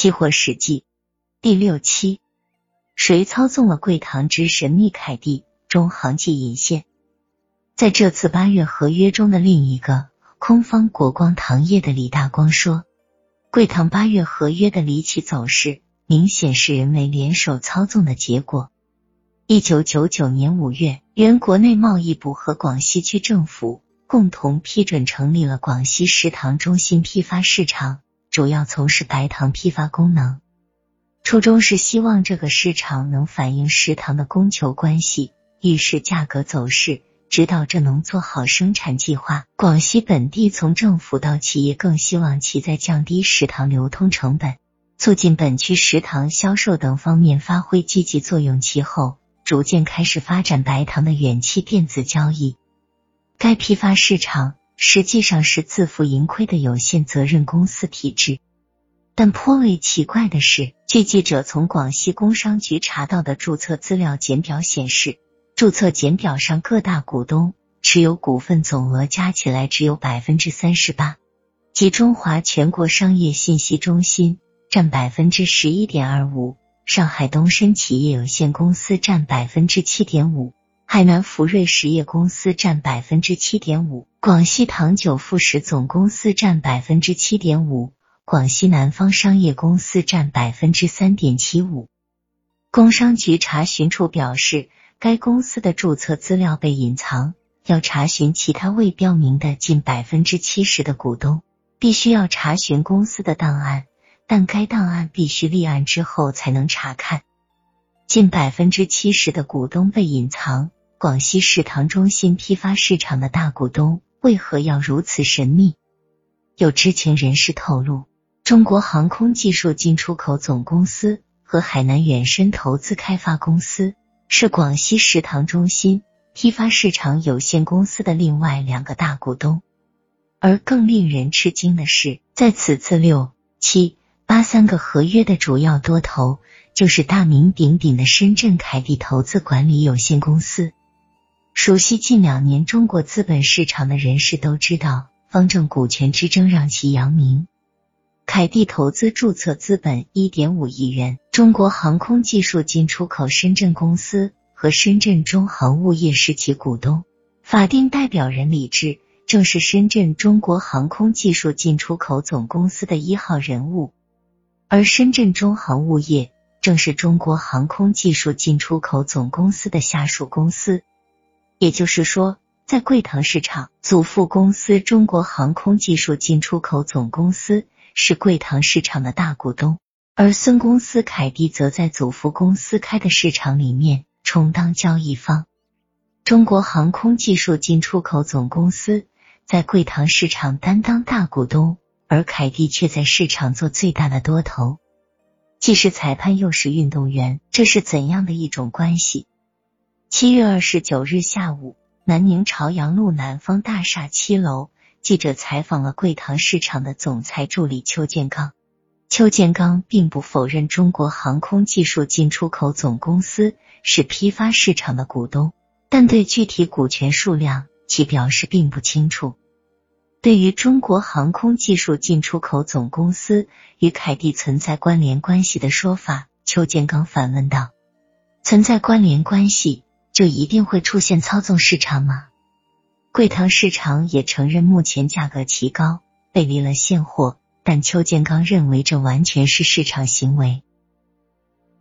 期货史记第六期，谁操纵了贵堂之神秘凯蒂？中行记引线。在这次八月合约中的另一个空方国光糖业的李大光说，贵堂八月合约的离奇走势，明显是人为联手操纵的结果。一九九九年五月，原国内贸易部和广西区政府共同批准成立了广西食糖中心批发市场。主要从事白糖批发功能，初衷是希望这个市场能反映食糖的供求关系，预示价格走势，指导蔗农做好生产计划。广西本地从政府到企业更希望其在降低食糖流通成本、促进本区食糖销售等方面发挥积极作用。其后逐渐开始发展白糖的远期电子交易。该批发市场。实际上是自负盈亏的有限责任公司体制，但颇为奇怪的是，据记者从广西工商局查到的注册资料简表显示，注册简表上各大股东持有股份总额加起来只有百分之三十八，即中华全国商业信息中心占百分之十一点二五，上海东升企业有限公司占百分之七点五。海南福瑞实业公司占百分之七点五，广西糖酒副食总公司占百分之七点五，广西南方商业公司占百分之三点七五。工商局查询处表示，该公司的注册资料被隐藏，要查询其他未标明的近百分之七十的股东，必须要查询公司的档案，但该档案必须立案之后才能查看。近百分之七十的股东被隐藏。广西市糖中心批发市场的大股东为何要如此神秘？有知情人士透露，中国航空技术进出口总公司和海南远深投资开发公司是广西食糖中心批发市场有限公司的另外两个大股东。而更令人吃惊的是，在此次六七八三个合约的主要多头，就是大名鼎鼎的深圳凯蒂投资管理有限公司。熟悉近两年中国资本市场的人士都知道，方正股权之争让其扬名。凯蒂投资注册资本一点五亿元，中国航空技术进出口深圳公司和深圳中航物业是其股东，法定代表人李志正是深圳中国航空技术进出口总公司的一号人物，而深圳中航物业正是中国航空技术进出口总公司的下属公司。也就是说，在贵堂市场，祖父公司中国航空技术进出口总公司是贵堂市场的大股东，而孙公司凯蒂则在祖父公司开的市场里面充当交易方。中国航空技术进出口总公司在贵堂市场担当大股东，而凯蒂却在市场做最大的多头，既是裁判又是运动员，这是怎样的一种关系？七月二十九日下午，南宁朝阳路南方大厦七楼，记者采访了贵堂市场的总裁助理邱建刚。邱建刚并不否认中国航空技术进出口总公司是批发市场的股东，但对具体股权数量，其表示并不清楚。对于中国航空技术进出口总公司与凯蒂存在关联关系的说法，邱建刚反问道：“存在关联关系？”就一定会出现操纵市场吗？贵堂市场也承认目前价格奇高，背离了现货，但邱建刚认为这完全是市场行为。